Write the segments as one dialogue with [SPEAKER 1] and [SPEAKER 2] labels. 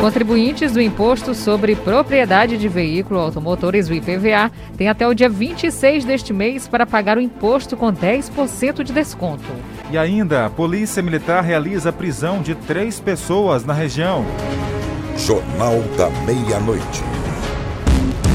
[SPEAKER 1] Contribuintes do Imposto sobre Propriedade de Veículo Automotores, o IPVA, têm até o dia 26 deste mês para pagar o imposto com 10% de desconto.
[SPEAKER 2] E ainda, a Polícia Militar realiza a prisão de três pessoas na região.
[SPEAKER 3] Jornal da Meia-Noite.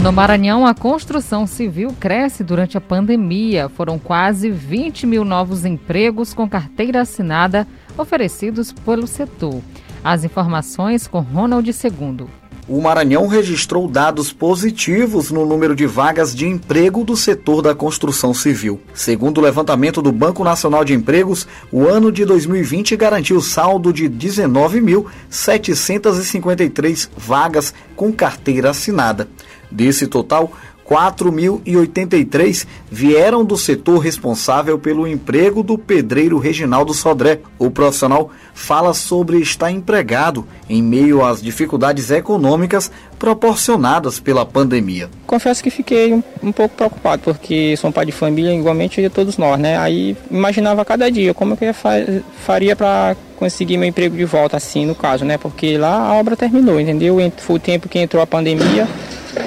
[SPEAKER 1] No Maranhão, a construção civil cresce durante a pandemia. Foram quase 20 mil novos empregos com carteira assinada oferecidos pelo setor. As informações com Ronald II.
[SPEAKER 4] O Maranhão registrou dados positivos no número de vagas de emprego do setor da construção civil. Segundo o levantamento do Banco Nacional de Empregos, o ano de 2020 garantiu saldo de 19.753 vagas com carteira assinada. Desse total, 4.083 vieram do setor responsável pelo emprego do pedreiro Reginaldo Sodré. O profissional fala sobre estar empregado em meio às dificuldades econômicas proporcionadas pela pandemia.
[SPEAKER 5] Confesso que fiquei um, um pouco preocupado, porque sou um pai de família, igualmente de todos nós, né? Aí imaginava cada dia como que eu faria para conseguir meu emprego de volta, assim, no caso, né? Porque lá a obra terminou, entendeu? Foi o tempo que entrou a pandemia.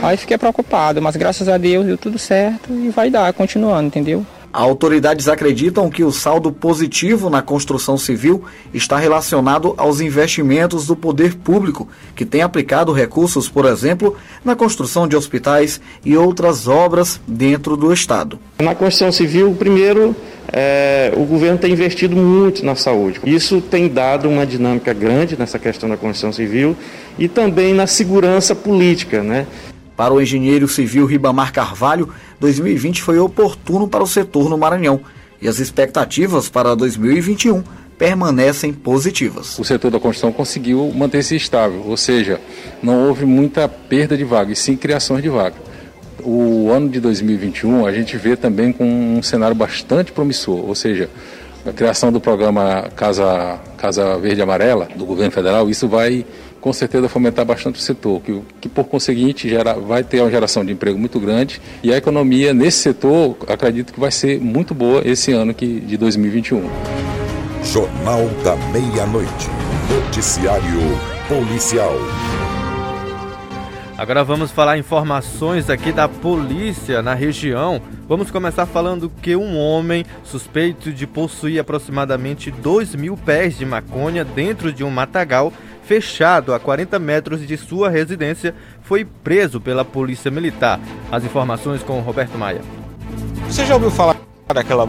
[SPEAKER 5] Aí fiquei preocupado, mas graças a Deus deu tudo certo e vai dar, continuando, entendeu?
[SPEAKER 4] Autoridades acreditam que o saldo positivo na construção civil está relacionado aos investimentos do poder público, que tem aplicado recursos, por exemplo, na construção de hospitais e outras obras dentro do Estado.
[SPEAKER 6] Na construção civil, primeiro, é, o governo tem investido muito na saúde. Isso tem dado uma dinâmica grande nessa questão da construção civil e também na segurança política, né?
[SPEAKER 4] Para o engenheiro civil Ribamar Carvalho, 2020 foi oportuno para o setor no Maranhão e as expectativas para 2021 permanecem positivas.
[SPEAKER 7] O setor da construção conseguiu manter-se estável, ou seja, não houve muita perda de vaga, e sim criações de vaga. O ano de 2021 a gente vê também com um cenário bastante promissor, ou seja, a criação do programa Casa, Casa Verde Amarela do governo federal, isso vai com certeza fomentar bastante o setor, que, que por conseguinte gera, vai ter uma geração de emprego muito grande e a economia nesse setor acredito que vai ser muito boa esse ano que, de 2021.
[SPEAKER 3] Jornal da Meia-Noite. Noticiário Policial.
[SPEAKER 8] Agora vamos falar informações aqui da polícia na região. Vamos começar falando que um homem suspeito de possuir aproximadamente 2 mil pés de maconha dentro de um matagal fechado a 40 metros de sua residência, foi preso pela Polícia Militar. As informações com Roberto Maia.
[SPEAKER 9] Você já ouviu falar daquela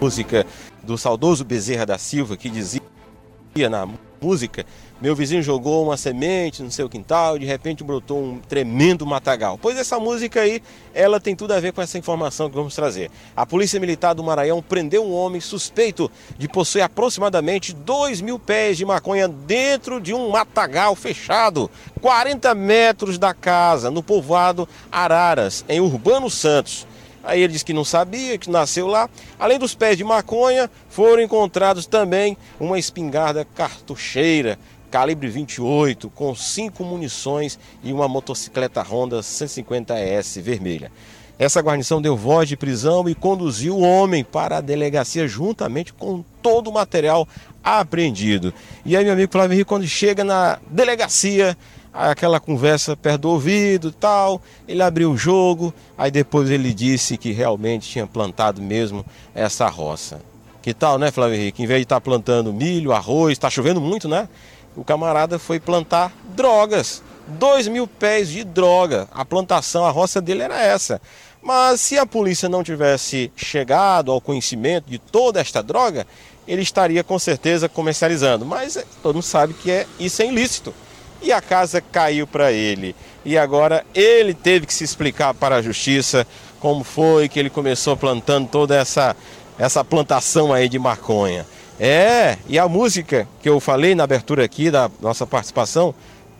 [SPEAKER 9] música do saudoso Bezerra da Silva que dizia na música meu vizinho jogou uma semente no seu quintal e de repente brotou um tremendo matagal. Pois essa música aí, ela tem tudo a ver com essa informação que vamos trazer. A Polícia Militar do Maranhão prendeu um homem suspeito de possuir aproximadamente 2 mil pés de maconha dentro de um matagal fechado, 40 metros da casa, no povoado Araras, em Urbano Santos. Aí ele disse que não sabia, que nasceu lá. Além dos pés de maconha, foram encontrados também uma espingarda cartucheira calibre 28, com cinco munições e uma motocicleta Honda 150S vermelha. Essa guarnição deu voz de prisão e conduziu o homem para a delegacia juntamente com todo o material apreendido. E aí, meu amigo Flávio Henrique, quando chega na delegacia, aquela conversa perto do ouvido tal, ele abriu o jogo, aí depois ele disse que realmente tinha plantado mesmo essa roça. Que tal, né, Flávio Henrique? Em vez de estar tá plantando milho, arroz, está chovendo muito, né? o camarada foi plantar drogas. Dois mil pés de droga. A plantação, a roça dele era essa. Mas se a polícia não tivesse chegado ao conhecimento de toda esta droga, ele estaria com certeza comercializando. Mas é, todo mundo sabe que é, isso é ilícito. E a casa caiu para ele. E agora ele teve que se explicar para a justiça como foi que ele começou plantando toda essa, essa plantação aí de maconha. É, e a música que eu falei na abertura aqui da nossa participação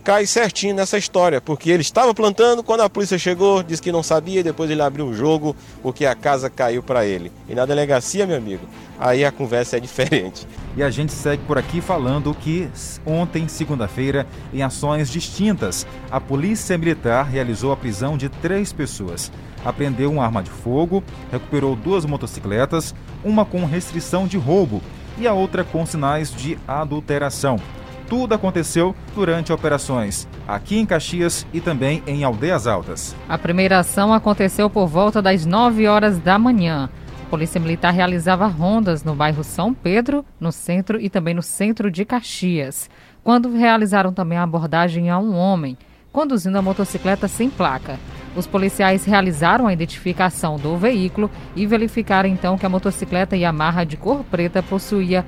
[SPEAKER 9] cai certinho nessa história, porque ele estava plantando, quando a polícia chegou, disse que não sabia, depois ele abriu o jogo, porque a casa caiu para ele. E na delegacia, meu amigo, aí a conversa é diferente.
[SPEAKER 2] E a gente segue por aqui falando que ontem, segunda-feira, em ações distintas, a Polícia Militar realizou a prisão de três pessoas. Apreendeu uma arma de fogo, recuperou duas motocicletas, uma com restrição de roubo e a outra com sinais de adulteração. Tudo aconteceu durante operações aqui em Caxias e também em Aldeias Altas.
[SPEAKER 1] A primeira ação aconteceu por volta das 9 horas da manhã. A Polícia Militar realizava rondas no bairro São Pedro, no centro e também no centro de Caxias, quando realizaram também a abordagem a um homem conduzindo a motocicleta sem placa. Os policiais realizaram a identificação do veículo e verificaram então que a motocicleta Yamaha de cor preta possuía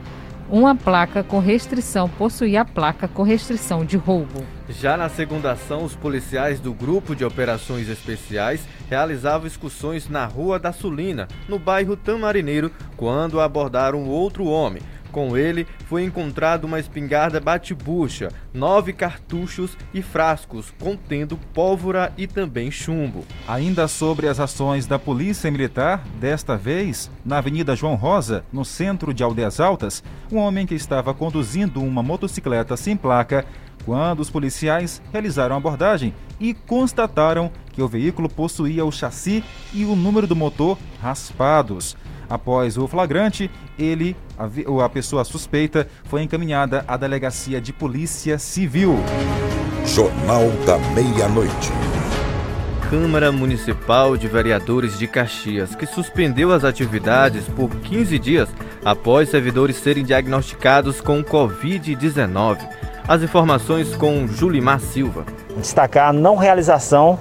[SPEAKER 1] uma placa com restrição, possuía a placa com restrição de roubo.
[SPEAKER 8] Já na segunda ação, os policiais do Grupo de Operações Especiais realizavam excursões na Rua da Sulina, no bairro Tamarineiro, quando abordaram outro homem. Com ele foi encontrado uma espingarda bate-bucha, nove cartuchos e frascos contendo pólvora e também chumbo.
[SPEAKER 2] Ainda sobre as ações da Polícia Militar, desta vez na Avenida João Rosa, no centro de Aldeias Altas, um homem que estava conduzindo uma motocicleta sem placa quando os policiais realizaram a abordagem e constataram que o veículo possuía o chassi e o número do motor raspados. Após o flagrante, ele, a, a pessoa suspeita, foi encaminhada à delegacia de polícia civil.
[SPEAKER 3] Jornal da Meia-Noite.
[SPEAKER 8] Câmara Municipal de Vereadores de Caxias, que suspendeu as atividades por 15 dias após servidores serem diagnosticados com Covid-19. As informações com Julimar Silva.
[SPEAKER 10] Destacar a não realização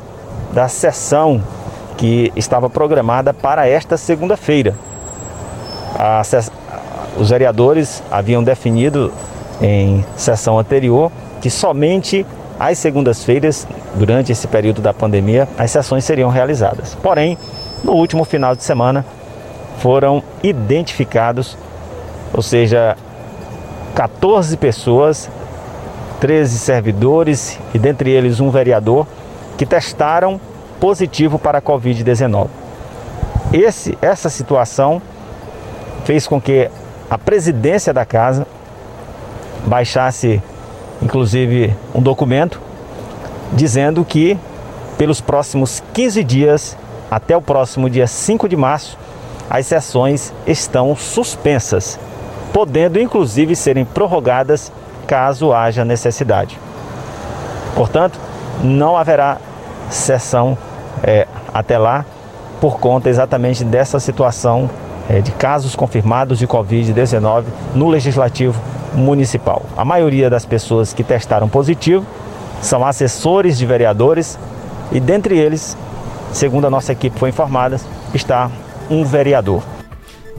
[SPEAKER 10] da sessão que estava programada para esta segunda-feira, a, os vereadores haviam definido em sessão anterior que somente às segundas-feiras, durante esse período da pandemia, as sessões seriam realizadas. Porém, no último final de semana, foram identificados, ou seja, 14 pessoas, 13 servidores e dentre eles um vereador que testaram positivo para a Covid-19. Esse, essa situação fez com que a presidência da casa baixasse, inclusive, um documento dizendo que pelos próximos 15 dias, até o próximo dia 5 de março, as sessões estão suspensas, podendo inclusive serem prorrogadas caso haja necessidade. Portanto, não haverá sessão é, até lá por conta exatamente dessa situação de casos confirmados de Covid-19 no Legislativo Municipal. A maioria das pessoas que testaram positivo são assessores de vereadores e dentre eles, segundo a nossa equipe foi informada, está um vereador.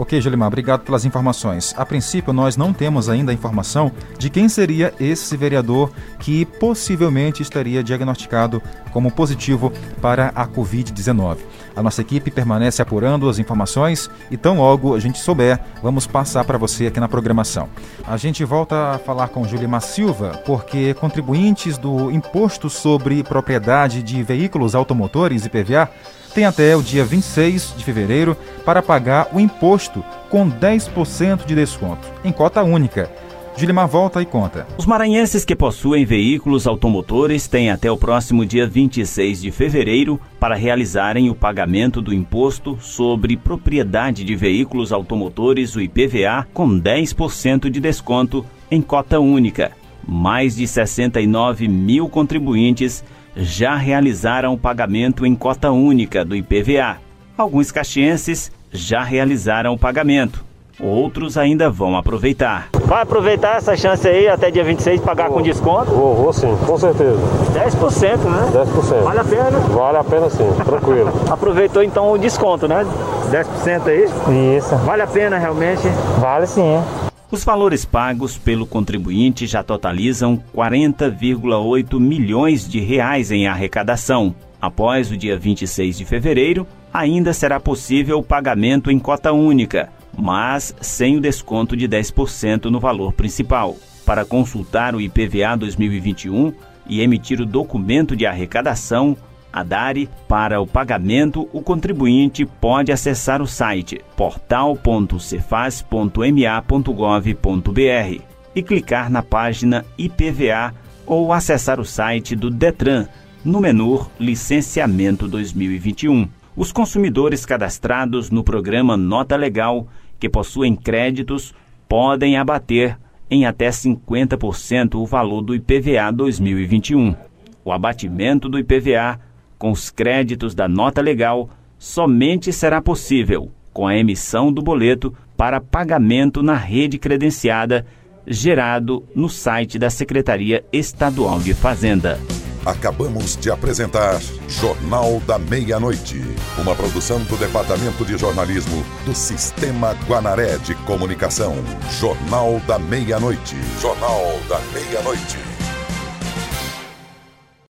[SPEAKER 2] Ok, Julimar, obrigado pelas informações. A princípio, nós não temos ainda a informação de quem seria esse vereador que possivelmente estaria diagnosticado como positivo para a Covid-19. A nossa equipe permanece apurando as informações e tão logo a gente souber, vamos passar para você aqui na programação. A gente volta a falar com Julimar Silva, porque contribuintes do Imposto sobre Propriedade de Veículos Automotores, IPVA, tem até o dia 26 de fevereiro para pagar o imposto com 10% de desconto, em cota única. Gilimar volta e conta.
[SPEAKER 11] Os maranhenses que possuem veículos automotores têm até o próximo dia 26 de fevereiro para realizarem o pagamento do imposto sobre propriedade de veículos automotores, o IPVA, com 10% de desconto em cota única. Mais de 69 mil contribuintes já realizaram o pagamento em cota única do IPVA. Alguns caxienses já realizaram o pagamento. Outros ainda vão aproveitar.
[SPEAKER 10] Vai aproveitar essa chance aí até dia 26 pagar vou, com desconto?
[SPEAKER 12] Vou, vou sim, com certeza.
[SPEAKER 10] 10%, né?
[SPEAKER 12] 10%.
[SPEAKER 10] Vale a pena?
[SPEAKER 12] Vale a pena sim, tranquilo.
[SPEAKER 10] Aproveitou então o desconto, né? 10% aí?
[SPEAKER 12] Isso.
[SPEAKER 10] Vale a pena realmente?
[SPEAKER 12] Vale sim.
[SPEAKER 11] Os valores pagos pelo contribuinte já totalizam 40,8 milhões de reais em arrecadação. Após o dia 26 de fevereiro, ainda será possível o pagamento em cota única, mas sem o desconto de 10% no valor principal. Para consultar o IPVA 2021 e emitir o documento de arrecadação, Adari, para o pagamento, o contribuinte pode acessar o site portal.cefaz.ma.gov.br e clicar na página IPVA ou acessar o site do Detran no menu Licenciamento 2021. Os consumidores cadastrados no programa Nota Legal, que possuem créditos, podem abater em até 50% o valor do IPVA 2021. O abatimento do IPVA com os créditos da nota legal somente será possível com a emissão do boleto para pagamento na rede credenciada gerado no site da Secretaria Estadual de Fazenda.
[SPEAKER 3] Acabamos de apresentar Jornal da Meia-Noite, uma produção do Departamento de Jornalismo do Sistema Guanaré de Comunicação. Jornal da Meia-Noite. Jornal da Meia-Noite.